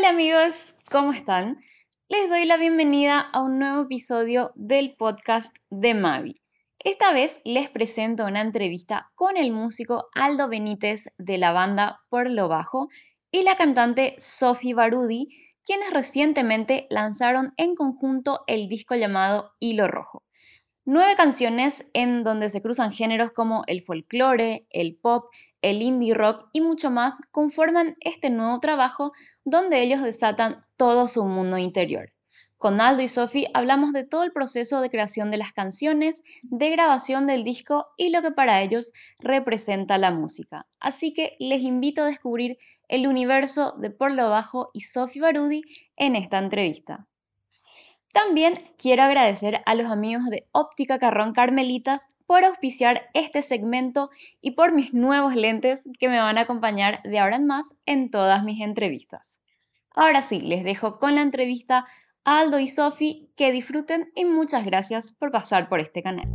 Hola amigos, ¿cómo están? Les doy la bienvenida a un nuevo episodio del podcast de Mavi. Esta vez les presento una entrevista con el músico Aldo Benítez de la banda Por lo Bajo y la cantante Sophie Barudi, quienes recientemente lanzaron en conjunto el disco llamado Hilo Rojo. Nueve canciones en donde se cruzan géneros como el folclore, el pop, el indie rock y mucho más conforman este nuevo trabajo donde ellos desatan todo su mundo interior. Con Aldo y Sophie hablamos de todo el proceso de creación de las canciones, de grabación del disco y lo que para ellos representa la música. Así que les invito a descubrir el universo de Por lo Bajo y Sophie Barudi en esta entrevista. También quiero agradecer a los amigos de Óptica Carrón Carmelitas por auspiciar este segmento y por mis nuevos lentes que me van a acompañar de ahora en más en todas mis entrevistas. Ahora sí, les dejo con la entrevista Aldo y Sofi, que disfruten y muchas gracias por pasar por este canal.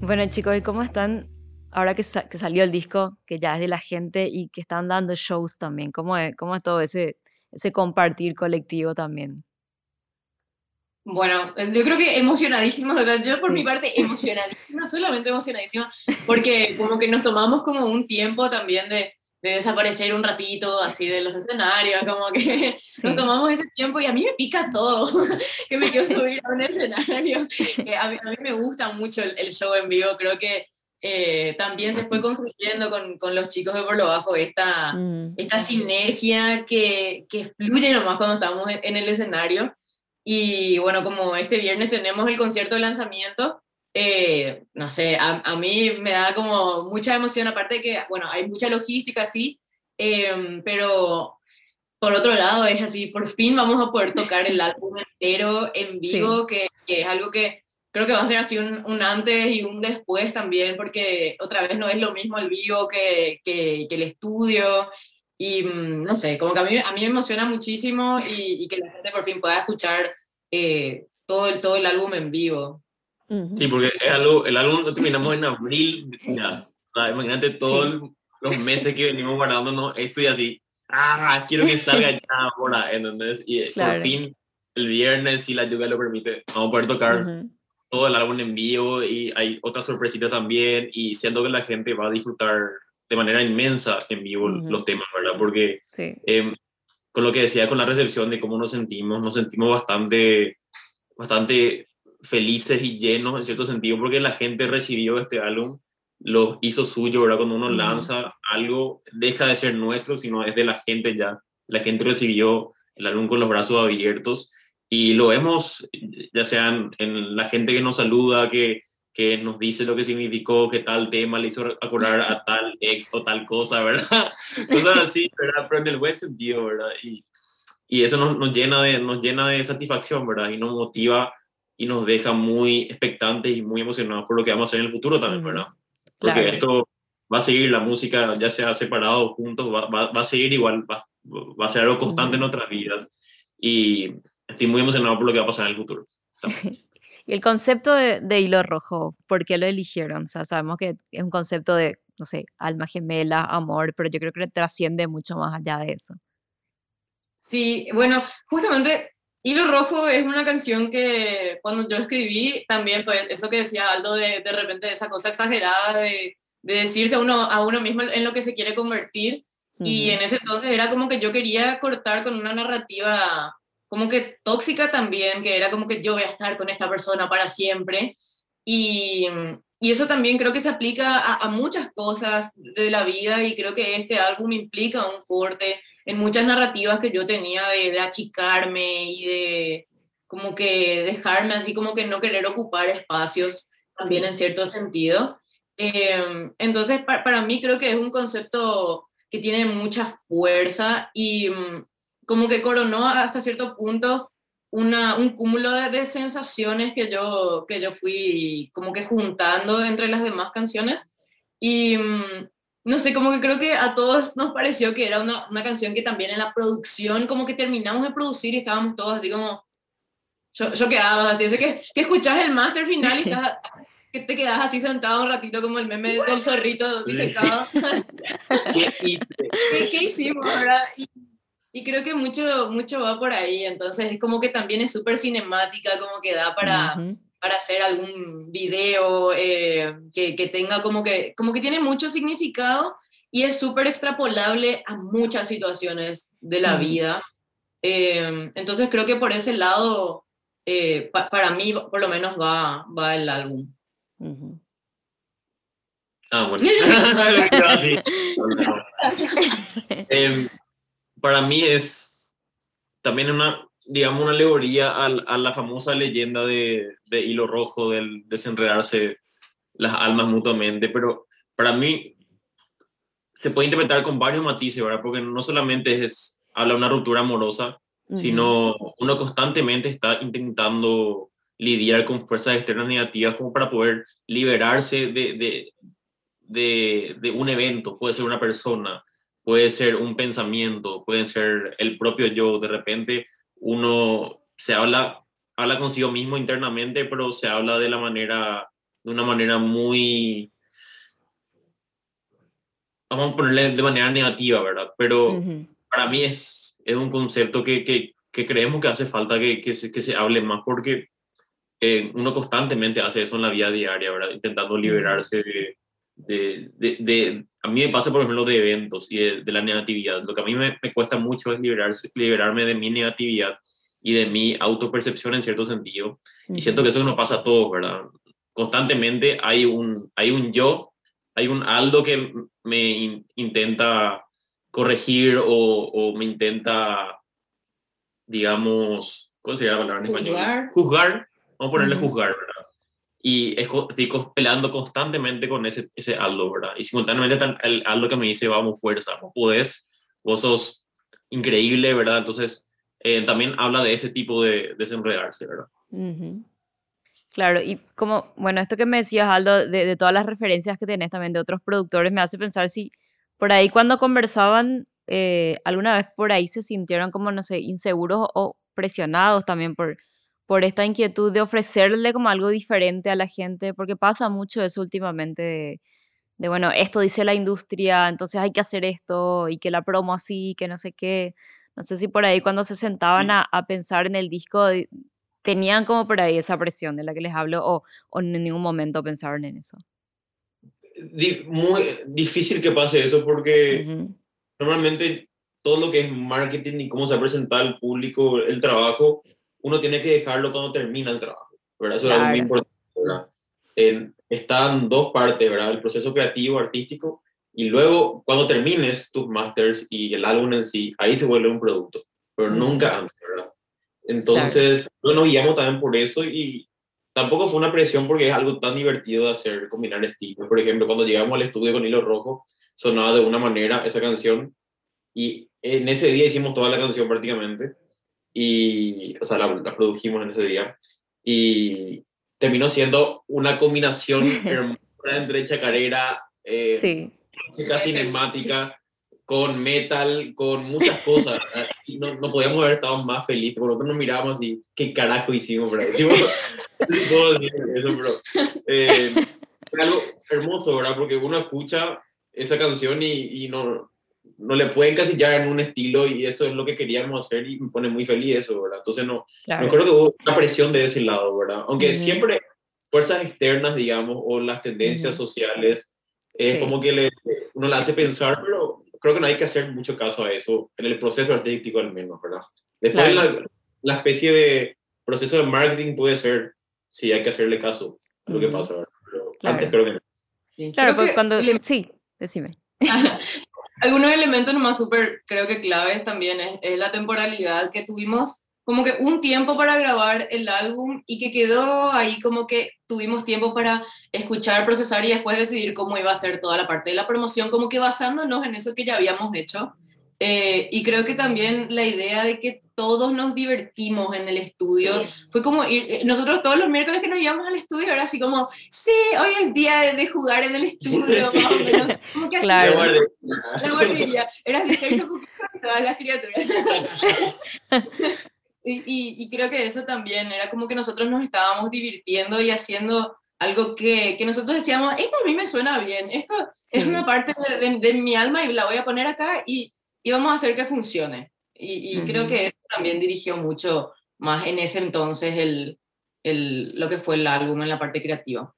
Bueno chicos, ¿y cómo están? Ahora que, salió el disco, que ya es de la gente y que están dando shows también, ¿cómo es, cómo es todo ese, ese compartir colectivo también? Bueno, yo creo que emocionadísima, o sea, yo por mi parte emocionadísima, solamente emocionadísima, porque como que nos tomamos como un tiempo también de, de desaparecer un ratito así de los escenarios, como que nos tomamos ese tiempo y a mí me pica todo, que me quiero subir a un escenario. a, mí, a, mí, me gusta mucho el, show en vivo, creo que eh, también se fue construyendo con, con, los chicos de por lo bajo esta, mm. esta sinergia que, que fluye nomás cuando estamos en el escenario. Y bueno, como este viernes tenemos el concierto de lanzamiento, eh, no sé, a, a, mí me da como mucha emoción, aparte de que, bueno, hay mucha logística, sí, eh, pero por otro lado es así, por fin vamos a poder tocar el álbum entero en vivo, que, que, es algo que creo que va a ser así un, un, antes y un después también, porque otra vez no es lo mismo el vivo que, que, que el estudio, y mm, no sé, como que a mí, a mí me emociona muchísimo y, y que la gente por fin pueda escuchar eh, todo, el, todo el álbum en vivo. Sí, porque es algo, el álbum lo terminamos en abril, ya. Imagínate todos los meses que venimos guardándonos esto y así. Ah, quiero que salga ya ahora, ¿entendés? Y por fin, el viernes, si la lluvia lo permite, vamos a poder tocar todo el álbum en vivo y hay otra sorpresita también y siento que la gente va a disfrutar de manera inmensa en vivo los temas, ¿verdad? Porque em, con lo que decía, con la recepción de cómo nos sentimos, nos sentimos bastante, bastante felices y llenos en cierto sentido, porque la gente recibió este álbum, lo hizo suyo, ¿verdad? Cuando uno lanza algo, deja de ser nuestro, sino es de la gente ya. La gente recibió el álbum con los brazos abiertos y lo vemos, ya sean en la gente que nos saluda, que que nos dice lo que significó que tal tema le hizo acordar a tal ex o tal cosa, ¿verdad? Cosas así, ¿verdad? Pero en el buen sentido, ¿verdad? Y, y eso nos, nos, llena de, nos llena de satisfacción, ¿verdad? Y nos motiva y nos deja muy expectantes y muy emocionados por lo que vamos a hacer en el futuro también, ¿verdad? Porque esto va a seguir, la música ya sea separado o juntos, va, va, va, a seguir igual, va, va a ser algo constante en nuestras vidas. Y estoy muy emocionado por lo que va a pasar en el futuro. Y el concepto de, hilo rojo, ¿por qué lo eligieron? O sea, sabemos que es un concepto de, no sé, alma gemela, amor, pero yo creo que trasciende mucho más allá de eso. Sí, bueno, justamente Hilo Rojo es una canción que cuando yo escribí, también pues eso que decía Aldo de, de repente esa cosa exagerada de, de, decirse a uno, a uno mismo en lo que se quiere convertir. Y en ese entonces era como que yo quería cortar con una narrativa como que tóxica también, que era como que yo voy a estar con esta persona para siempre. Y, y eso también creo que se aplica a, a, muchas cosas de la vida y creo que este álbum implica un corte en muchas narrativas que yo tenía de, de achicarme y de como que dejarme así como que no querer ocupar espacios también en cierto sentido. Eh, entonces, para, para mí creo que es un concepto que tiene mucha fuerza y como que coronó hasta cierto punto una, un cúmulo de, de, sensaciones que yo, que yo fui como que juntando entre las demás canciones. Y mm, no sé, como que creo que a todos nos pareció que era una, una, canción que también en la producción, como que terminamos de producir y estábamos todos así como choqueados, así. es que, que escuchás el máster final y estás, que te quedas así sentado un ratito como el meme del zorrito disecado. ¿Qué hice? ¿Qué, qué hicimos, verdad? Y, y creo que mucho, mucho va por ahí, entonces es como que también es súper cinemática, como que da para, Ujú. para hacer algún video eh, que, que tenga como que, como que tiene mucho significado y es súper extrapolable a muchas situaciones de la Mm. vida. Eh, entonces creo que por ese lado, eh, pa- para mí por lo menos va, va el álbum. Ujú. Ah, bueno. Para mí es también una, digamos, una alegoría al- a, la famosa leyenda de, de Hilo Rojo, del desenredarse las almas mutuamente, pero para mí se puede interpretar con varios matices, ¿verdad? Porque no solamente es, habla de una ruptura amorosa, Ujú. sino uno constantemente está intentando lidiar con fuerzas externas negativas como para poder liberarse de, de, de, de un evento, puede ser una persona, puede ser un pensamiento, puede ser el propio yo, de repente uno se habla, habla consigo mismo internamente, pero se habla de la manera, de una manera muy, vamos a ponerle de manera negativa, ¿verdad? Pero Ujú. para mí es, es un concepto que, que, que creemos que hace falta que, que, se, que se hable más porque eh, uno constantemente hace eso en la vida diaria, ¿verdad? Intentando liberarse de, de, de, de- A mí me pasa, por ejemplo, de eventos y de, de la negatividad. Lo que a mí me, me cuesta mucho es liberarse, liberarme de mi negatividad y de mi autopercepción en cierto sentido. Y siento que eso nos pasa a todos, ¿verdad? Constantemente hay un, hay un yo, hay un Aldo que me in- intenta corregir o, o me intenta, digamos, ¿cómo sería la palabra en español? Juzgar. Juzgar, vamos a ponerle juzgar, ¿verdad? Y estoy peleando constantemente con ese, ese Aldo, ¿verdad? Y simultáneamente el Aldo que me dice, vamos, fuerza, vos podés, vos sos increíble, ¿verdad? Entonces, eh, también habla de ese tipo de desenredarse, ¿verdad? Ujú. Claro, y como, bueno, esto que me decías, Aldo, de, de todas las referencias que tenés también de otros productores, me hace pensar si por ahí cuando conversaban, eh, alguna vez por ahí se sintieron como, no sé, inseguros o presionados también por, por esta inquietud de ofrecerle como algo diferente a la gente, porque pasa mucho eso últimamente de, de, bueno, esto dice la industria, entonces hay que hacer esto y que la promo así, que no sé qué. No sé si por ahí cuando se sentaban a, a pensar en el disco di- tenían como por ahí esa presión de la que les hablo o, o en ningún momento pensaron en eso. Muy difícil que pase eso porque normalmente todo lo que es marketing y cómo se presenta al público el trabajo, uno tiene que dejarlo cuando termina el trabajo, ¿verdad? Eso es algo muy Claro. importante, ¿verdad? En- están dos partes, ¿verdad? El proceso creativo, artístico, y luego cuando termines tus masters y el álbum en sí, ahí se vuelve un producto, pero Ujú. nunca antes, ¿verdad? Entonces, no nos guiamos también por eso y tampoco fue una presión porque es algo tan divertido de hacer, combinar estilos. Por ejemplo, cuando llegamos al estudio con Hilo Rojo, sonaba de una manera esa canción y en ese día hicimos toda la canción prácticamente y, o sea, la, la produjimos en ese día y terminó siendo una combinación hermosa entre chacarera, eh, Sí, música cinemática, con metal, con muchas cosas. Y no, no podíamos haber estado más felices. Por lo menos nos mirábamos así, ¿qué carajo hicimos? no puedo decir eso, pero eh, fue algo hermoso, ¿verdad? Porque uno escucha esa canción y, y no, no le puede encasillar en un estilo y eso es lo que queríamos hacer y me pone muy feliz eso, ¿verdad? Entonces no, claro. no creo que hubo una presión de ese lado, ¿verdad? Aunque Ujú. siempre fuerzas externas, digamos, o las tendencias Ujú. sociales, es Sí. como que le, uno la hace pensar, pero creo que no hay que hacer mucho caso a eso, en el proceso artístico al menos, ¿verdad? Después Claro. la, la especie de proceso de marketing puede ser, si hay que hacerle caso a lo que Ujú. pasa, ¿verdad? Pero Claro. antes creo que no. Sí, Claro, creo porque que cuando... ele- Sí, decime. Algunos elementos nomás súper, creo que claves también es, es la temporalidad que tuvimos, como que un tiempo para grabar el álbum y que quedó ahí como que tuvimos tiempo para escuchar, procesar y después decidir cómo iba a ser toda la parte de la promoción, como que basándonos en eso que ya habíamos hecho. Eh, y creo que también la idea de que todos nos divertimos en el estudio, fue como ir, eh, nosotros todos los miércoles que nos íbamos al estudio era así como, sí, hoy es día de, de jugar en el estudio, Sí. más o menos. Como que así Claro. La guardia. la guardería. Era así, Sergio todas las criaturas. y, y, y creo que eso también era como que nosotros nos estábamos divirtiendo y haciendo algo que, que, nosotros decíamos, esto a mí me suena bien, esto es una parte de, de, mi alma y la voy a poner acá y, y vamos a hacer que funcione. Y, y creo que eso también dirigió mucho más en ese entonces el, el, lo que fue el álbum en la parte creativa.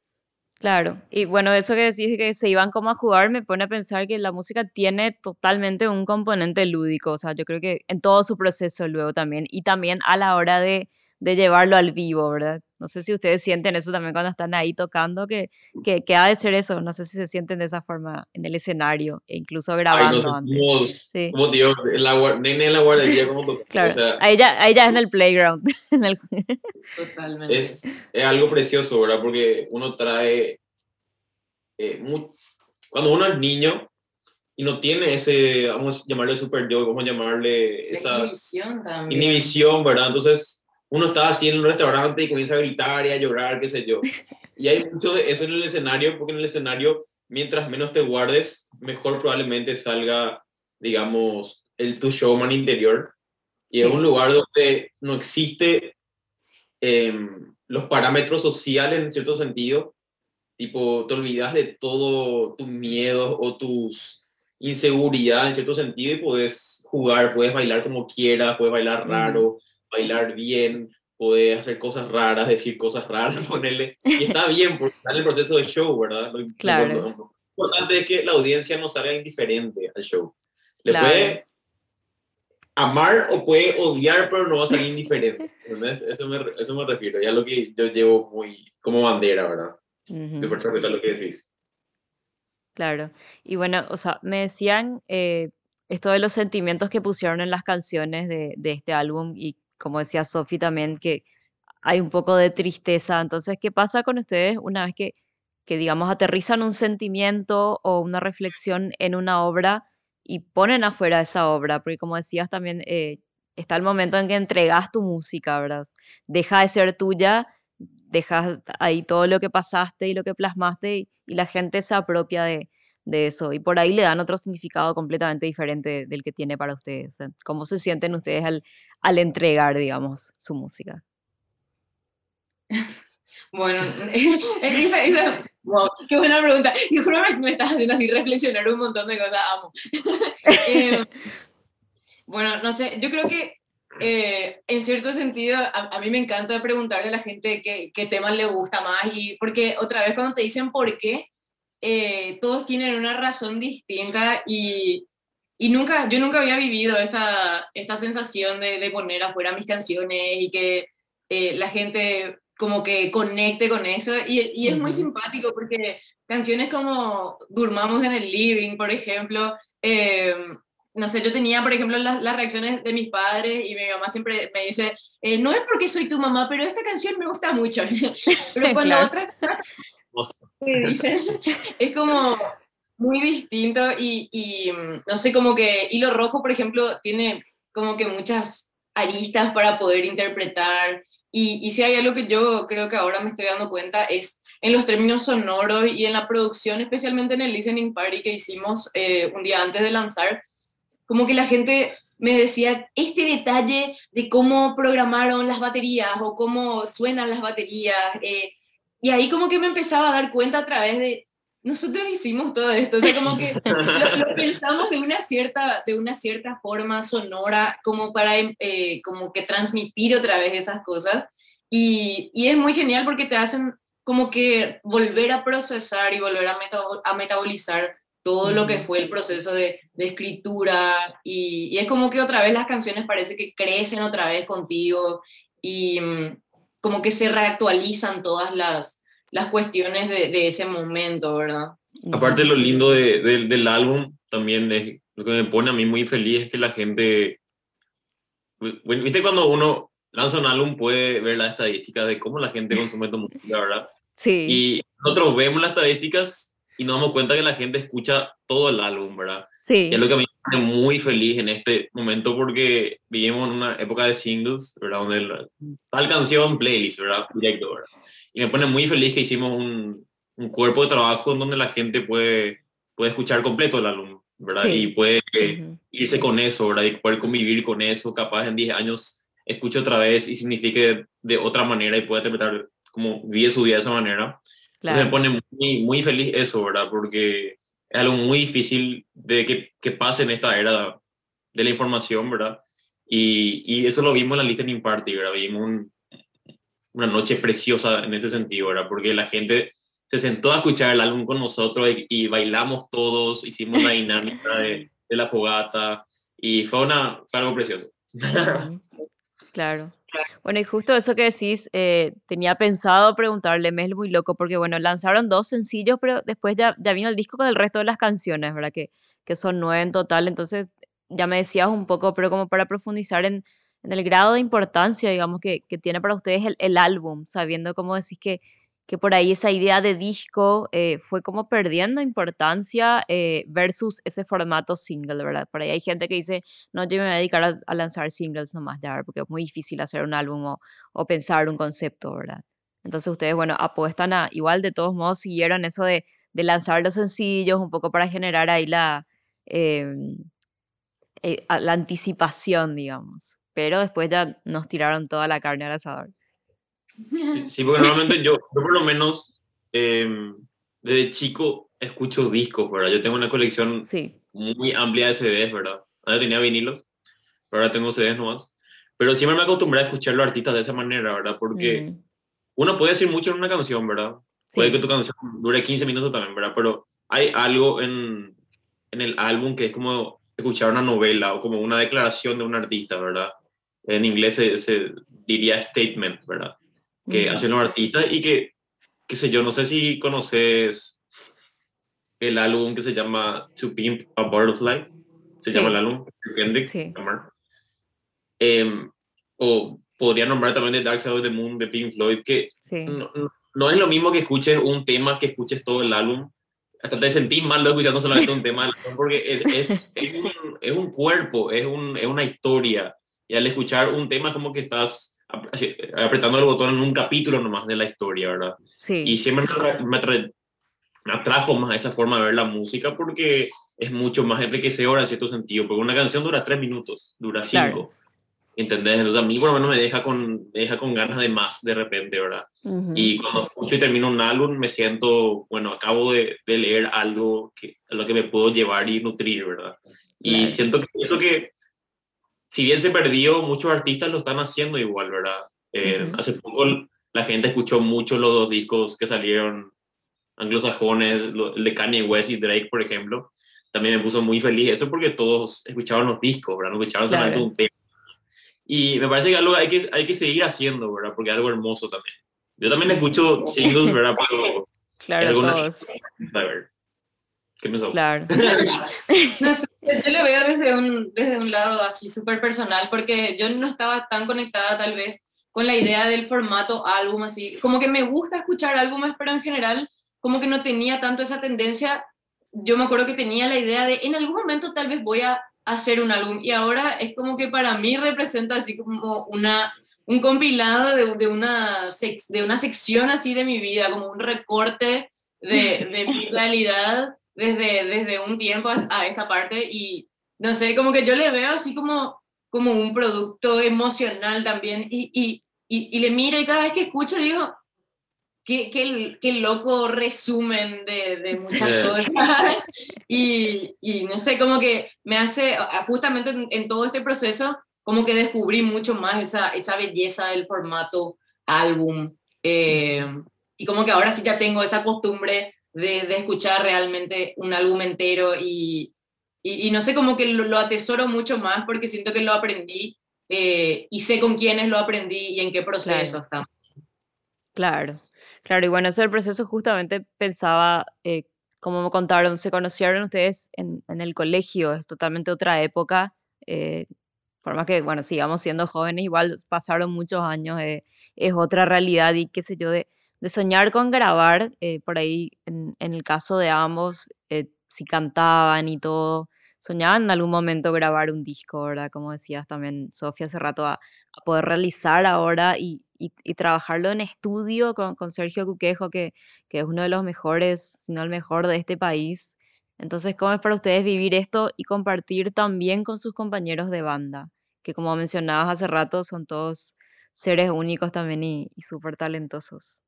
Claro, y bueno, eso que decís que se iban como a jugar me pone a pensar que la música tiene totalmente un componente lúdico, o sea, yo creo que en todo su proceso luego también, y también a la hora de, de llevarlo al vivo, ¿verdad? No sé si ustedes sienten eso también cuando están ahí tocando, que, que, que, ha de ser eso, no sé si se sienten de esa forma en el escenario e incluso grabando antes. Sí. Como tío, en la, en la guardería, como Claro, o sea, ahí, ya, ahí ya es en el playground. en el... Totalmente. Es, es, algo precioso, ¿verdad? Porque uno trae, eh, muy, cuando uno es niño, y no tiene ese, vamos a llamarle super yo, vamos a llamarle... Esta inhibición también. Inhibición, ¿verdad? Entonces, uno está así en un restaurante y comienza a gritar y a llorar, qué sé yo. Y hay mucho de eso en el escenario, porque en el escenario, mientras menos te guardes, mejor probablemente salga, digamos, el tu showman interior. Y sí. es un lugar donde no existe eh, los parámetros sociales en cierto sentido. Tipo, te olvidas de todo tus miedos o tus inseguridades en cierto sentido y puedes jugar, puedes bailar como quieras, puedes bailar raro. Mm bailar bien, poder hacer cosas raras, decir cosas raras, ponerle. Y está bien, porque está en el proceso de show, ¿verdad? Lo, claro. Lo, lo importante es que la audiencia no salga indiferente al show. Le claro. puede amar o puede odiar, pero no va a salir indiferente. Eso me, eso me refiero, ya lo que yo llevo muy como bandera, ¿verdad? Uh -huh. De interpretar lo que decís. Claro. Y bueno, o sea, me decían eh, esto de los sentimientos que pusieron en las canciones de, de este álbum y como decía Sofi también, que hay un poco de tristeza. Entonces, ¿qué pasa con ustedes una vez que, que, digamos, aterrizan un sentimiento o una reflexión en una obra y ponen afuera esa obra? Porque como decías también, eh, está el momento en que entregas tu música, ¿verdad? Deja de ser tuya, dejas ahí todo lo que pasaste y lo que plasmaste y, y la gente se apropia de, de eso y por ahí le dan otro significado completamente diferente del que tiene para ustedes. ¿Cómo se sienten ustedes al, al entregar, digamos, su música? Bueno, esa, esa, wow, qué buena pregunta. Yo creo que me estás haciendo así reflexionar un montón de cosas, amo. eh, bueno, no sé, yo creo que eh, en cierto sentido, a, a, mí me encanta preguntarle a la gente qué, qué tema le gusta más y porque otra vez cuando te dicen por qué, eh, todos tienen una razón distinta y, y, nunca, yo nunca había vivido esta, esta sensación de, de poner afuera mis canciones y que eh, la gente como que conecte con eso y, y es uh -huh. muy simpático porque canciones como Durmamos en el Living, por ejemplo, eh, no sé, yo tenía, por ejemplo, las, las, reacciones de mis padres y mi mamá siempre me dice, eh, no es porque soy tu mamá, pero esta canción me gusta mucho. pero cuando claro. otras es como muy distinto y, y, no sé, como que Hilo Rojo, por ejemplo, tiene como que muchas aristas para poder interpretar y, y si hay algo que yo creo que ahora me estoy dando cuenta es en los términos sonoros y en la producción, especialmente en el listening party que hicimos eh, un día antes de lanzar, como que la gente me decía este detalle de cómo programaron las baterías o cómo suenan las baterías. Eh, y ahí como que me empezaba a dar cuenta a través de, nosotros hicimos todo esto, o sea, como que lo, lo pensamos de una, cierta, de una cierta forma sonora, como para eh, como que transmitir otra vez esas cosas. Y, y, es muy genial porque te hacen como que volver a procesar y volver a, a metabolizar todo lo que fue el proceso de, de escritura. Y, y, es como que otra vez las canciones parece que crecen otra vez contigo. Y mm, como que se reactualizan todas las, las cuestiones de, de ese momento, ¿verdad? Aparte lo lindo de, de, del álbum también es, lo que me pone a mí muy feliz es que la gente, viste cuando uno lanza un álbum puede ver las estadísticas de cómo la gente consume tu música, ¿verdad? Sí. Y nosotros vemos las estadísticas y nos damos cuenta que la gente escucha todo el álbum, ¿verdad? Sí. Y es lo que a mí me pone muy feliz en este momento porque vivimos en una época de singles, ¿verdad? Donde el, tal canción, playlist, ¿verdad? Directo, ¿verdad? Y me pone muy feliz que hicimos un, un cuerpo de trabajo en donde la gente puede, puede escuchar completo el álbum, ¿verdad? Sí. Y puede uh -huh. irse con eso, ¿verdad? Y poder convivir con eso, capaz en 10 años escuche otra vez y signifique de, de otra manera y pueda interpretar como vive su vida de esa manera. Claro. Entonces me pone muy, muy feliz eso, ¿verdad? Porque es algo muy difícil de que, que pase en esta era de la información, ¿verdad? Y, y, eso lo vimos en la listening party, ¿verdad? Vimos una noche preciosa en ese sentido, ¿verdad? Porque la gente se sentó a escuchar el álbum con nosotros y, bailamos todos, hicimos la dinámica de, de, la fogata y fue, una, fue algo precioso. Claro. Bueno, y justo eso que decís, eh, tenía pensado preguntarle, me es muy loco, porque bueno, lanzaron dos sencillos, pero después ya, ya vino el disco con el resto de las canciones, ¿verdad? Que, que son nueve en total, entonces ya me decías un poco, pero como para profundizar en, en el grado de importancia, digamos, que, que tiene para ustedes el, el, álbum, sabiendo cómo decís que, que por ahí esa idea de disco eh, fue como perdiendo importancia eh, versus ese formato single, ¿verdad? Por ahí hay gente que dice, no, yo me voy a dedicar a, lanzar singles nomás, ya, porque es muy difícil hacer un álbum o, pensar un concepto, ¿verdad? Entonces ustedes, bueno, apuestan a, igual de todos modos siguieron eso de, de lanzar los sencillos un poco para generar ahí la, em, eh, la anticipación, digamos. Pero después ya nos tiraron toda la carne al asador. Sí, porque normalmente yo, yo por lo menos eh, desde chico escucho discos, ¿verdad? Yo tengo una colección muy amplia de CDs, ¿verdad? Antes tenía vinilos, pero ahora tengo CDs nuevos. Pero siempre me acostumbré a escuchar a los artistas de esa manera, ¿verdad? Porque mm. uno puede decir mucho en una canción, ¿verdad? Puede que tu canción dure 15 minutos también, ¿verdad? Pero hay algo en, en el álbum que es como escuchar una novela o como una declaración de un artista, ¿verdad? En inglés se, se diría statement, ¿verdad? Que hacen los artistas y que, qué sé yo, no sé si conoces el álbum que se llama To Pimp a Butterfly, se llama el álbum, Kendrick sí. eh, o podría nombrar también The Dark Side of the Moon de Pink Floyd, que no, no, es lo mismo que escuches un tema que escuches todo el álbum. Hasta te sentís mal escuchando solamente un tema, porque es, es, es, un, es un cuerpo, es, un, es una historia. Y al escuchar un tema es como que estás apretando el botón en un capítulo nomás de la historia, ¿verdad? Sí. Y siempre me, me, atrajo más esa forma de ver la música porque es mucho más enriquecedora en cierto sentido, porque una canción dura tres minutos, dura cinco. ¿Entendés? Entonces a mí por lo menos me deja con, deja con ganas de más de repente, ¿verdad? Y cuando escucho y termino un álbum me siento, bueno, acabo de, de leer algo que, a lo que me puedo llevar y nutrir, ¿verdad? Y siento que eso que si bien se perdió, muchos artistas lo están haciendo igual, ¿verdad? Eh, hace poco la gente escuchó mucho los dos discos que salieron anglosajones, el de Kanye West y Drake, por ejemplo. También me puso muy feliz eso porque todos escuchaban los discos, ¿verdad? No escuchaban solamente un tema. Y me parece que algo hay que, hay que seguir haciendo, ¿verdad? Porque es algo hermoso también. Yo también escucho singles, ¿verdad? Pero claro, todos. ¿Qué me Claro. no yo le veo desde un, desde un lado así súper personal, porque yo no estaba tan conectada tal vez con la idea del formato álbum, así. Como que me gusta escuchar álbumes, pero en general como que no tenía tanto esa tendencia. Yo me acuerdo que tenía la idea de en algún momento tal vez voy a hacer un álbum y ahora es como que para mí representa así como una un compilado de, de una, de una sección así de mi vida, como un recorte de, de mi realidad desde, desde un tiempo a, esta parte y no sé, como que yo le veo así como, como un producto emocional también y, y, y, le miro y cada vez que escucho digo, qué, qué, qué loco resumen de, de muchas cosas y, y, no sé, como que me hace, justamente en, todo este proceso, como que descubrí mucho más esa, esa belleza del formato álbum. Eh, y como que ahora sí ya tengo esa costumbre de, escuchar realmente un álbum entero y, y, no sé, como que lo, atesoro mucho más porque siento que lo aprendí eh, y sé con quiénes lo aprendí y en qué proceso claro. estamos. Claro, claro, y bueno, eso del proceso justamente pensaba, eh, como me contaron, se conocieron ustedes en, en, el colegio, es totalmente otra época. Eh, por más que, bueno, sigamos siendo jóvenes, igual pasaron muchos años, es otra realidad y qué sé yo, de, de soñar con grabar, eh, por ahí en, el caso de ambos, eh, si cantaban y todo, soñaban en algún momento grabar un disco, ¿verdad? Como decías también, Sofía, hace rato, a, poder realizar ahora y, y, trabajarlo en estudio con, con Sergio Cuquejo, que, que, es uno de los mejores, si no el mejor de este país. Entonces, ¿cómo es para ustedes vivir esto y compartir también con sus compañeros de banda? Que como mencionabas hace rato, son todos seres únicos también y, y súper talentosos.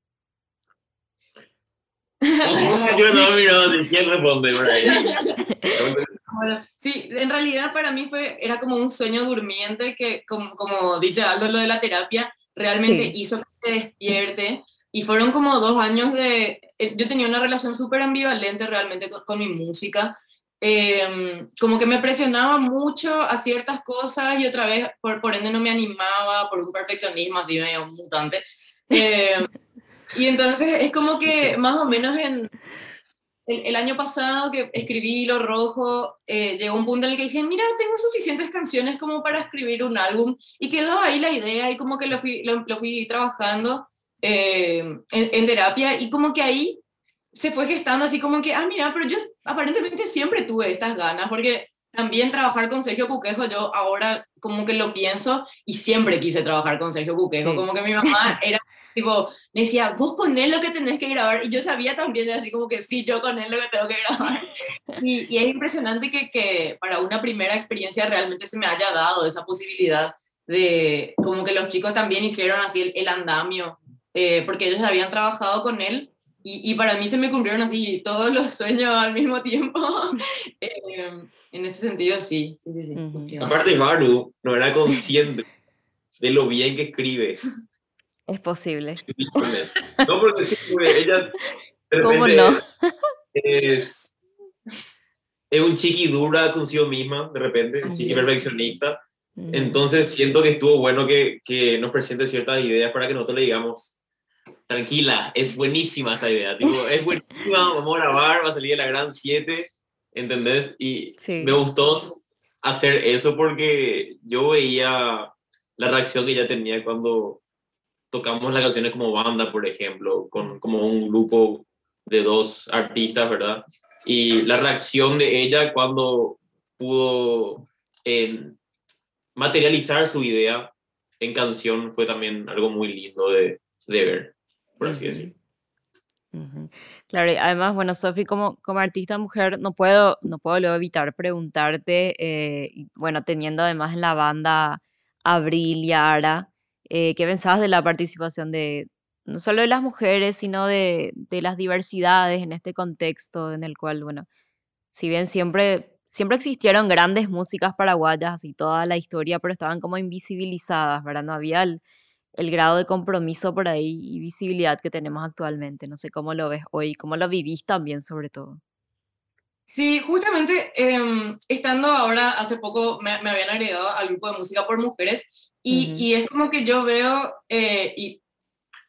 Yo no miro quién responde por ahí. Bueno, sí, en realidad para mí fue, era como un sueño durmiente que, como, como dice Aldo, lo de la terapia, realmente Sí. hizo que se despierte. Y fueron como dos años de... eh, Yo tenía una relación súper ambivalente realmente con, con mi música. Eh, como que me presionaba mucho a ciertas cosas y otra vez, por, por ende, no me animaba por un perfeccionismo así medio mutante. Eh, y entonces es como que más o menos en, el, el año pasado que escribí Hilo Rojo, eh, llegó un punto en el que dije, mira, tengo suficientes canciones como para escribir un álbum. Y quedó ahí la idea y como que lo fui, lo, lo fui trabajando eh, en, en terapia y como que ahí se fue gestando así como que, ah, mira, pero yo aparentemente siempre tuve estas ganas, porque también trabajar con Sergio Cuquejo, yo ahora como que lo pienso y siempre quise trabajar con Sergio Cuquejo, Sí. como que mi mamá era tipo, me decía, vos con él lo que tenés que grabar, y yo sabía también así como que sí, yo con él lo que tengo que grabar. Y, y es impresionante que, que para una primera experiencia realmente se me haya dado esa posibilidad de, como que los chicos también hicieron así el, el andamio, eh, porque ellos habían trabajado con él y, y, para mí se me cumplieron así todos los sueños al mismo tiempo. eh, en ese sentido, sí. sí, sí, sí. Ujú. Porque- Aparte, Maru no era consciente de lo bien que escribe. Es posible. No, porque sí, ella de ¿Cómo repente no? es, es un chiqui dura consigo misma, de repente, un chiqui perfeccionista. Ujú. Entonces siento que estuvo bueno que, que nos presente ciertas ideas para que nosotros le digamos, tranquila, es buenísima esta idea, tipo, es buenísima, vamos a grabar, va a salir la gran 7, ¿entendés? Y Sí. me gustó hacer eso porque yo veía la reacción que ella tenía cuando tocamos las canciones como banda, por ejemplo, con como un grupo de dos artistas, ¿verdad? Y la reacción de ella cuando pudo eh, materializar su idea en canción fue también algo muy lindo de, de ver, por así Ujú. decirlo. Ujú. Claro, y además, bueno, Sofi, como, como artista mujer, no puedo, no puedo luego evitar preguntarte, eh, bueno, teniendo además en la banda Abril y Ara, eh, ¿qué pensabas de la participación de no solo de las mujeres, sino de, de las diversidades en este contexto en el cual, bueno, si bien siempre, siempre existieron grandes músicas paraguayas, así toda la historia, pero estaban como invisibilizadas, ¿verdad? No había el, grado de compromiso por ahí y visibilidad que tenemos actualmente. No sé cómo lo ves hoy, cómo lo vivís también, sobre todo. Sí, justamente em, estando ahora, hace poco me, me habían agregado al grupo de música por mujeres y, Ujú. y es como que yo veo eh, y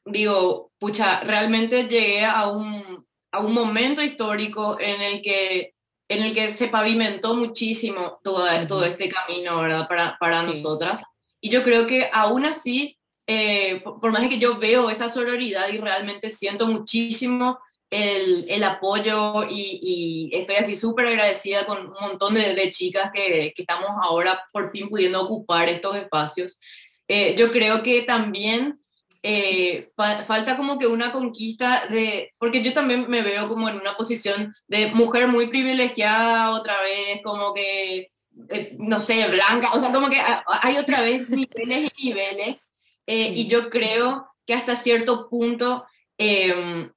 digo, pucha, realmente llegué a un, a un momento histórico en el que, en el que se pavimentó muchísimo todo, todo Ujú. este camino, ¿verdad? Para, para Sí. nosotras. Y yo creo que aún así, eh, por, por más de que yo veo esa sororidad y realmente siento muchísimo el, el apoyo y, y estoy así súper agradecida con un montón de, de chicas que, que estamos ahora por fin pudiendo ocupar estos espacios. Eh, yo creo que también eh, fa- falta como que una conquista de, porque yo también me veo como en una posición de mujer muy privilegiada otra vez, como que, eh, no sé, blanca, o sea, como que ha- hay otra vez niveles y niveles, eh, y Sí. yo creo que hasta cierto punto, em,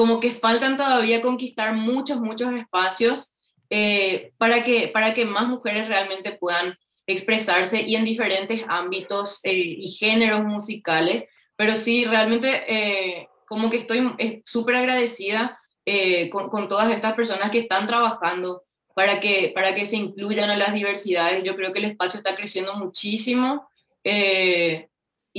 como que faltan todavía conquistar muchos, muchos espacios eh, para, que, para que más mujeres realmente puedan expresarse y en diferentes ámbitos eh, y géneros musicales, pero sí, realmente eh, como que estoy súper agradecida con, todas estas personas que están trabajando para que, para que se incluyan a las diversidades. Yo creo que el espacio está creciendo muchísimo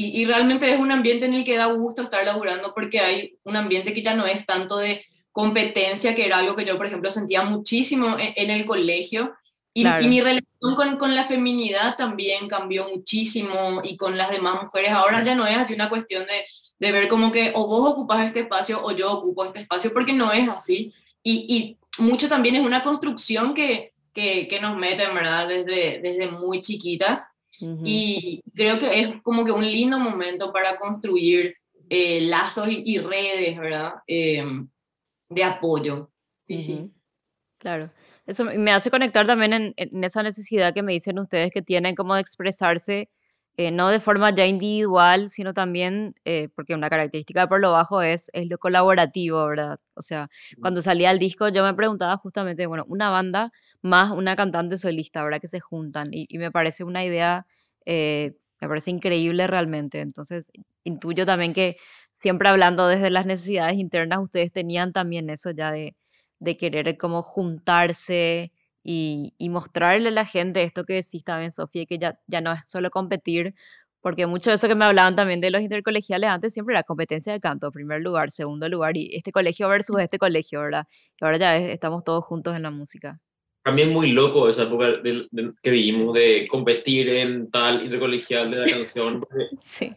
y, y realmente es un ambiente en el que da gusto estar laburando porque hay un ambiente que ya no es tanto de competencia, que era algo que yo, por ejemplo, sentía muchísimo en, en el colegio. Y, Claro. y mi relación con, con la feminidad también cambió muchísimo y con las demás mujeres. Ahora ya no es así una cuestión de, de ver como que o vos ocupas este espacio o yo ocupo este espacio, porque no es así. Y, y mucho también es una construcción que, que, que nos meten, ¿verdad? Desde, desde muy chiquitas. Y creo que es como que un lindo momento para construir eh, lazos y, y redes, ¿verdad? Eh, de apoyo. Sí, sí. Claro. Eso me me hace conectar también en, en esa necesidad que me dicen ustedes que tienen como de expresarse eh, no de forma ya individual, sino también, eh, porque una característica de Por lo Bajo es, es lo colaborativo, ¿verdad? O sea, cuando salía el disco yo me preguntaba justamente, bueno, una banda más una cantante solista, ¿verdad? Que se juntan y, y me parece una idea, eh, me parece increíble realmente. Entonces, intuyo también que siempre hablando desde las necesidades internas, ustedes tenían también eso ya de, de querer como juntarse y, y, mostrarle a la gente esto que decís también, Sofía, que ya, ya no es solo competir, porque mucho de eso que me hablaban también de los intercolegiales antes siempre era competencia de canto, primer lugar, segundo lugar, y este colegio versus este colegio, ¿verdad? Y ahora ya estamos todos juntos en la música. También muy loco esa época de, que vivimos de competir en tal intercolegial de la canción. sí.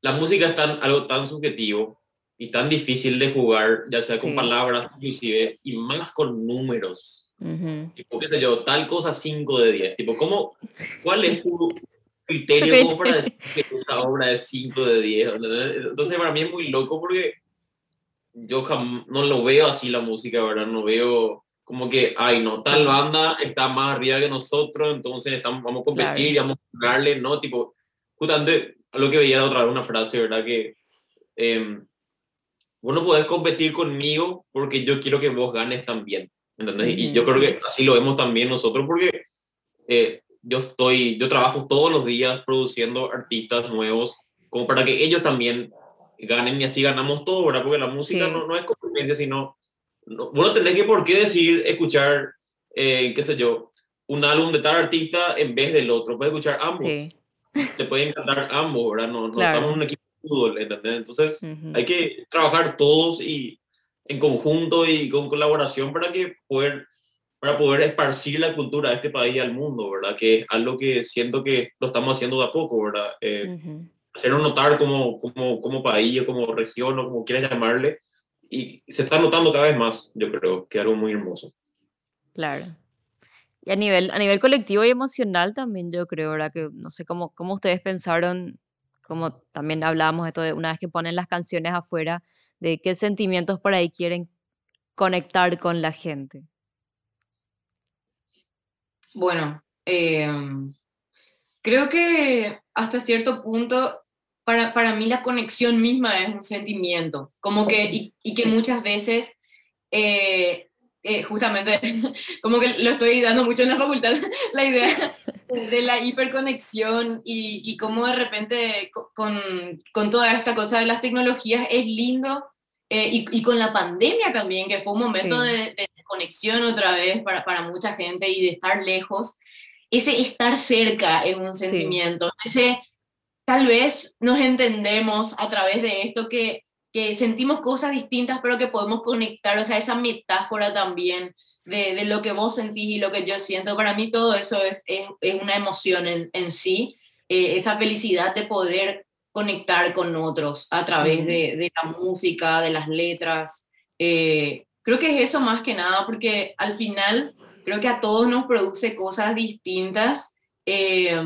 La música es tan, algo tan subjetivo y tan difícil de jugar, ya sea con palabras inclusive, y más con números. Tipo, qué sé yo, tal cosa 5 de 10. Tipo, ¿cómo, ¿cuál es tu criterio como para decir que esa obra es 5 de 10? Entonces, para mí es muy loco porque yo no lo veo así la música, ¿verdad? No veo como que, ay, no, tal banda está más arriba que nosotros, entonces estamos, vamos a competir y vamos a jugarle, ¿no? Tipo, justamente lo que veía la otra vez, una frase, ¿verdad? Que eh, vos no podés competir conmigo porque yo quiero que vos ganes también. ¿Entendés? Y yo creo que así lo vemos también nosotros porque eh, yo estoy, yo trabajo todos los días produciendo artistas nuevos como para que ellos también ganen y así ganamos todo, ¿verdad? Porque la música no, no, es competencia, sino, no, vos no tenés que por qué decir, escuchar, eh, qué sé yo, un álbum de tal artista en vez del otro, puedes escuchar ambos. Sí. Te pueden encantar ambos, ¿verdad? No, no estamos en un equipo de fútbol, ¿entendés? Entonces hay que trabajar todos y en conjunto y con colaboración para que poder para poder esparcir la cultura de este país al mundo, ¿verdad? Que es algo que siento que lo estamos haciendo de a poco, ¿verdad? Eh, Hacerlo notar como, como, como país o como región o como quieras llamarle. Y se está notando cada vez más, yo creo, que es algo muy hermoso. Claro. Y a nivel, a nivel colectivo y emocional también yo creo, ¿verdad? Que no sé cómo, cómo ustedes pensaron, como también hablábamos esto de una vez que ponen las canciones afuera, de qué sentimientos por ahí quieren conectar con la gente. Bueno, em, creo que hasta cierto punto, para, para, mí la conexión misma es un sentimiento, como que, y, que muchas veces, eh, eh, justamente, como que lo estoy dando mucho en la facultad, la idea de la hiperconexión y, y cómo de repente con, con, toda esta cosa de las tecnologías es lindo eh, y, y, con la pandemia también, que fue un momento de, de, conexión otra vez para, para, mucha gente y de estar lejos, ese estar cerca es un sentimiento, sí. ese tal vez nos entendemos a través de esto que, que sentimos cosas distintas pero que podemos conectar, o sea, esa metáfora también de, de lo que vos sentís y lo que yo siento, para mí todo eso es, es, es una emoción en, en sí, eh, esa felicidad de poder conectar con otros a través de, de la música, de las letras. Eh, creo que es eso más que nada, porque al final creo que a todos nos produce cosas distintas, eh,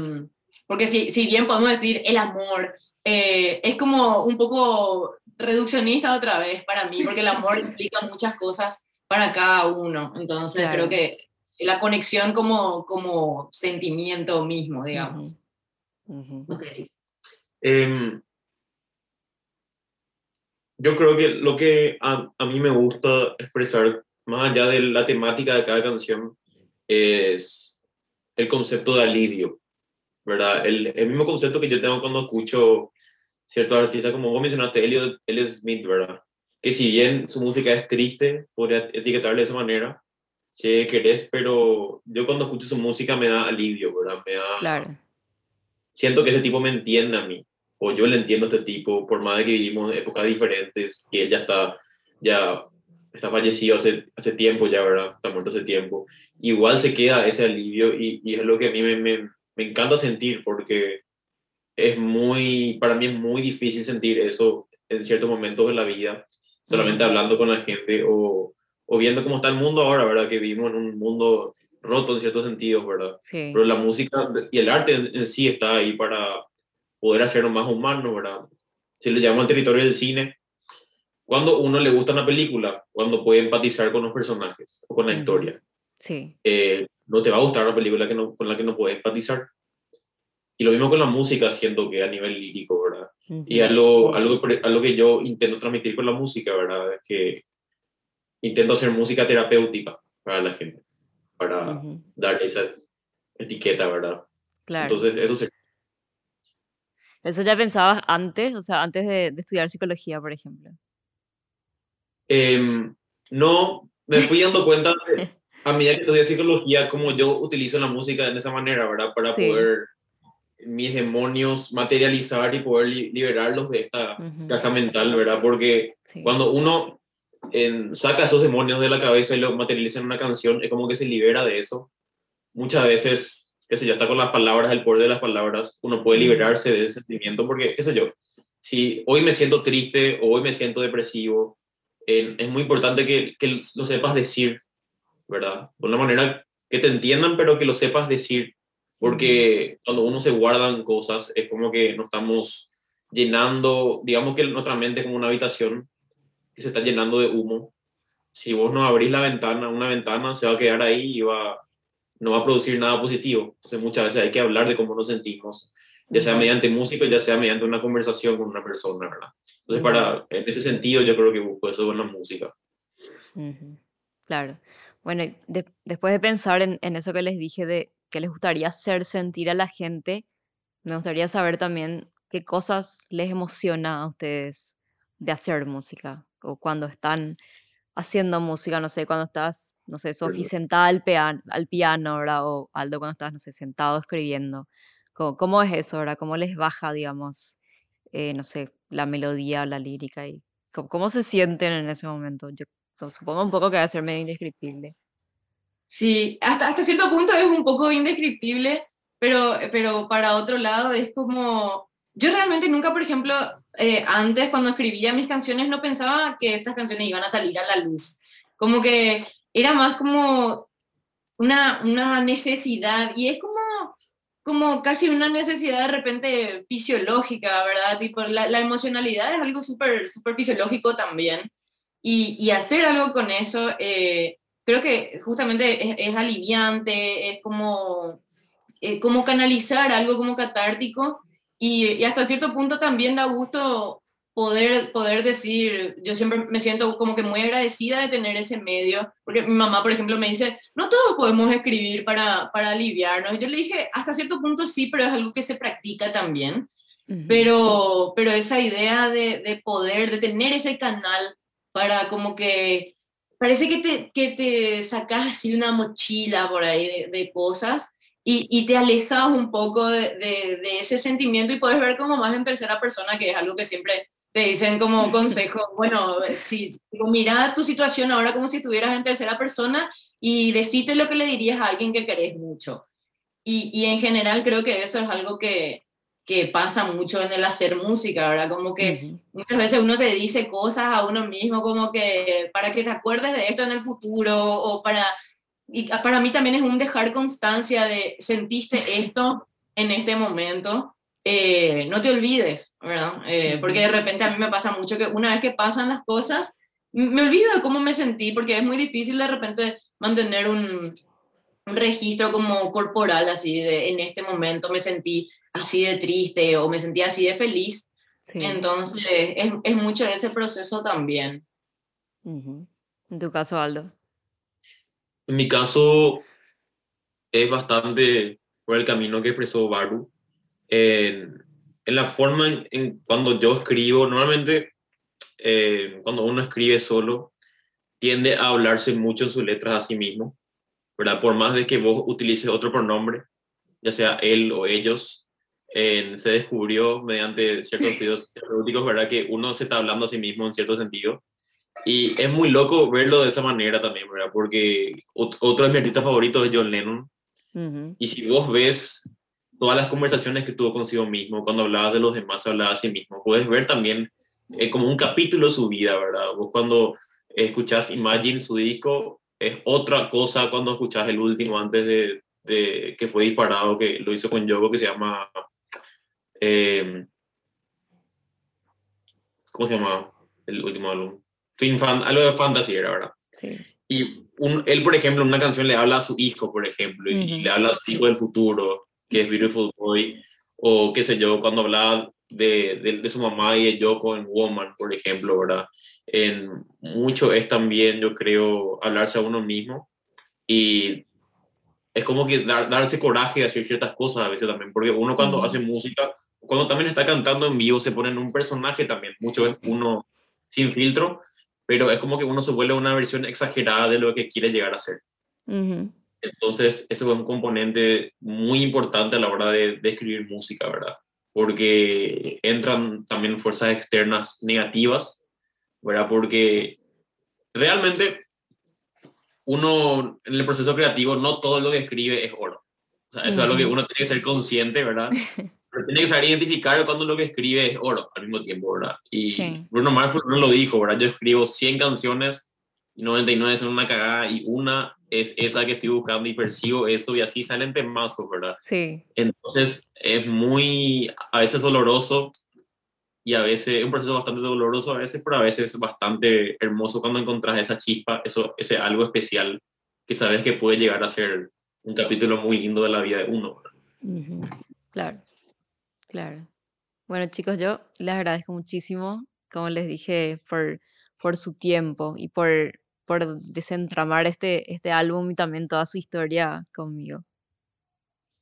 porque si, si, bien podemos decir el amor, eh, es como un poco reduccionista otra vez para mí, porque el amor implica muchas cosas para cada uno, entonces claro. creo que la conexión como, como sentimiento mismo, digamos. Uh -huh. Uh -huh. Eh, yo creo que lo que a, a, mí me gusta expresar, más allá de la temática de cada canción, es el concepto de alivio, ¿verdad? El, el mismo concepto que yo tengo cuando escucho ciertos artistas, como vos mencionaste, Elliot, Elliot Smith, ¿verdad? Que si bien su música es triste, podría etiquetarle de esa manera, si querés, pero yo cuando escucho su música me da alivio, ¿verdad? Me da... Claro. Siento que ese tipo me entiende a mí o yo le entiendo a este tipo, por más de que vivimos épocas diferentes, y él ya está, ya está fallecido hace, hace tiempo ya, ¿verdad? Está muerto hace tiempo. Igual te queda ese alivio y, y es lo que a mí me, me, me, encanta sentir porque es muy, para mí es muy difícil sentir eso en ciertos momentos de la vida, solamente hablando con la gente o, o viendo cómo está el mundo ahora, ¿verdad? Que vivimos en un mundo roto en ciertos sentidos, ¿verdad? Sí. Pero la música y el arte en, en sí está ahí para poder hacerlo más humano, ¿verdad? Si le llamamos al territorio del cine, cuando uno le gusta una película, cuando puede empatizar con los personajes o con la historia. Sí. Eh, no te va a gustar una película que no, con la que no puedes empatizar. Y lo mismo con la música, siento que a nivel lírico, ¿verdad? Y algo, algo, algo que yo intento transmitir con la música, ¿verdad? Es que intento hacer música terapéutica para la gente, para dar esa etiqueta, ¿verdad? Claro. Entonces, eso se... ¿Eso ya pensabas antes? O sea, antes de, estudiar psicología, por ejemplo. Em, no, me fui dando cuenta a medida que estudié psicología, como yo utilizo la música de esa manera, ¿verdad? Para poder mis demonios materializar y poder liberarlos de esta caja mental, ¿verdad? Porque cuando uno saca esos demonios de la cabeza y lo materializa en una canción, es como que se libera de eso. Muchas veces, qué sé yo, está con las palabras, el poder de las palabras, uno puede liberarse de ese sentimiento porque, qué sé yo, si hoy me siento triste o hoy me siento depresivo, es muy importante que, que lo sepas decir, ¿verdad? De una manera que te entiendan, pero que lo sepas decir porque cuando uno se guardan cosas, es como que nos estamos llenando, digamos que nuestra mente es como una habitación que se está llenando de humo. Si vos no abrís la ventana, una ventana se va a quedar ahí y va, no va a producir nada positivo. Entonces muchas veces hay que hablar de cómo nos sentimos, ya sea mediante música, ya sea mediante una conversación con una persona, ¿verdad? Entonces, para, en ese sentido, yo creo que busco eso con la música. Claro. Bueno, después de pensar en, en, eso que les dije de qué les gustaría hacer sentir a la gente, me gustaría saber también qué cosas les emociona a ustedes de hacer música o cuando están haciendo música, no sé, cuando estás, no sé, Sofi sentada al, piano, al piano, ¿verdad? O Aldo cuando estás, no sé, sentado escribiendo. ¿Cómo, cómo es eso, ¿verdad? ¿Cómo les baja, digamos, eh, no sé, la melodía o la lírica? y ¿cómo, cómo, se sienten en ese momento? Yo supongo un poco que va a ser medio indescriptible. Sí, hasta, hasta cierto punto es un poco indescriptible, pero, pero para otro lado es como, yo realmente nunca, por ejemplo, eh, antes cuando escribía mis canciones no pensaba que estas canciones iban a salir a la luz, como que era más como una, una necesidad y es como como casi una necesidad de repente fisiológica, ¿verdad? Tipo, la, la emocionalidad es algo súper super fisiológico también. Y, y, hacer algo con eso eh, creo que justamente es, aliviante, es como, eh, como canalizar algo como catártico y, hasta cierto punto también da gusto poder, poder decir, yo siempre me siento como que muy agradecida de tener ese medio, porque mi mamá, por ejemplo, me dice, no todos podemos escribir para, para aliviarnos. Yo le dije, hasta cierto punto sí, pero es algo que se practica también. pero, pero esa idea de, de poder, de tener ese canal para como que parece que te, que te sacas así una mochila por ahí de, cosas y, y, te alejas un poco de, de, ese sentimiento y puedes ver como más en tercera persona, que es algo que siempre te dicen como consejo, bueno, si mira tu situación ahora como si estuvieras en tercera persona y decite lo que le dirías a alguien que querés mucho. Y, y en general creo que eso es algo que, que pasa mucho en el hacer música, ¿verdad? Como que muchas veces uno se dice cosas a uno mismo como que para que te acuerdes de esto en el futuro o para... Y para mí también es un dejar constancia de sentiste esto en este momento, eh, no te olvides, ¿verdad? Eh, porque de repente a mí me pasa mucho que una vez que pasan las cosas, me olvido de cómo me sentí, porque es muy difícil de repente mantener un, un registro como corporal, así de en este momento me sentí así de triste o me sentía así de feliz. Entonces, es, es, mucho ese proceso también. En tu caso, Aldo. En mi caso, es bastante por el camino que expresó Baru. En, en la forma en, cuando yo escribo, normalmente eh, cuando uno escribe solo, tiende a hablarse mucho en sus letras a sí mismo, ¿verdad? Por más de que vos utilices otro pronombre, ya sea él o ellos, se descubrió mediante ciertos estudios terapéuticos, ¿verdad? Que uno se está hablando a sí mismo en cierto sentido. Y es muy loco verlo de esa manera también, ¿verdad? Porque otro de mis artistas favoritos es John Lennon. Y si vos ves todas las conversaciones que tuvo consigo mismo, cuando hablaba de los demás, hablaba a sí mismo, puedes ver también eh, como un capítulo de su vida, ¿verdad? Vos cuando escuchás Imagine, su disco, es otra cosa cuando escuchás el último antes de, de que fue disparado, que lo hizo con Yogo, que se llama eh, ¿Cómo se llama el último álbum? Twin Fan, algo de fantasy era, ¿verdad? Sí. Y él, por ejemplo, en una canción le habla a su hijo, por ejemplo, y, le habla a su hijo del futuro, que es Beautiful Boy. o qué sé yo, cuando hablaba de, de, de su mamá y de Yoko en Woman, por ejemplo, ¿verdad? En mucho es también, yo creo, hablarse a uno mismo y es como que dar, darse coraje de hacer ciertas cosas a veces también, porque uno cuando hace música, cuando también está cantando en vivo, se pone en un personaje también, mucho es uno sin filtro, pero es como que uno se vuelve una versión exagerada de lo que quiere llegar a ser. Entonces, eso es un componente muy importante a la hora de, de escribir música, ¿verdad? Porque entran también fuerzas externas negativas, ¿verdad? Porque realmente uno en el proceso creativo no todo lo que escribe es oro. O sea, eso es algo que uno tiene que ser consciente, ¿verdad? Pero tiene que saber identificar cuando lo que escribe es oro al mismo tiempo, ¿verdad? Y Bruno Mars no lo dijo, ¿verdad? Yo escribo 100 canciones y 99 son una cagada y una es esa que estoy buscando y persigo eso y así salen temazos, ¿verdad? Sí. Entonces es muy, a veces doloroso y a veces es un proceso bastante doloroso a veces, pero a veces es bastante hermoso cuando encontrás esa chispa, eso, ese algo especial que sabes que puede llegar a ser un capítulo muy lindo de la vida de uno. Claro, claro. Bueno chicos, yo les agradezco muchísimo, como les dije, por, por su tiempo y por, por desentramar este, este álbum y también toda su historia conmigo.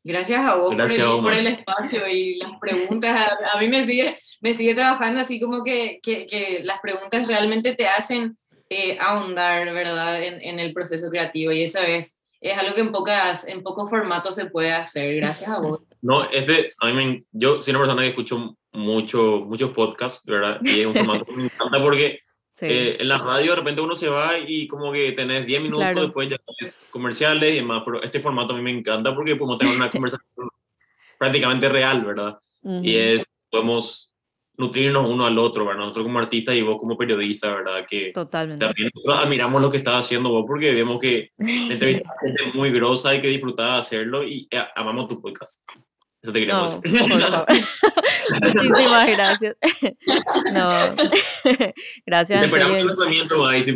Gracias a vos por, el, espacio y las preguntas. A, mí me sigue, me sigue trabajando así como que, que, que las preguntas realmente te hacen eh, ahondar, ¿verdad?, en, en, el proceso creativo. Y eso es, es algo que en, pocas, en pocos formatos se puede hacer. Gracias a vos. No, este, a mí me, yo soy una persona que escucho mucho, muchos podcasts, ¿verdad? Y es un formato que me encanta porque eh, en la radio de repente uno se va y como que tenés 10 minutos, después ya comerciales y demás, pero este formato a mí me encanta porque podemos tener una conversación prácticamente real, ¿verdad? Y es, podemos nutrirnos uno al otro, ¿verdad? Nosotros como artistas y vos como periodista, ¿verdad? Que Totalmente. también nosotros admiramos lo que estás haciendo vos porque vemos que la entrevista es muy grosa y que disfrutaba hacerlo y eh, amamos tu podcast. Eso te quería decir. Muchísimas gracias. no. gracias.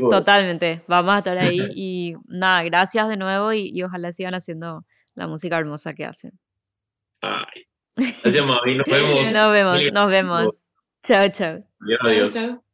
Totalmente. Vamos a estar ahí y nada, gracias de nuevo y, ojalá sigan haciendo la música hermosa que hacen. Ay. Gracias, Mavi. Nos vemos. Nos vemos, nos vemos. Chao, chao. Adiós, adiós.